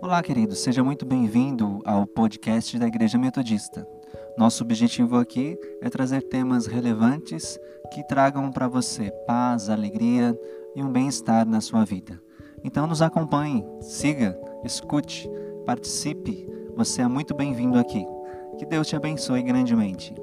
Olá, querido, seja muito bem-vindo ao podcast da Igreja Metodista. Nosso objetivo aqui é trazer temas relevantes que tragam para você paz, alegria e um bem-estar na sua vida. Então, nos acompanhe, siga, escute, participe. Você é muito bem-vindo aqui. Que Deus te abençoe grandemente.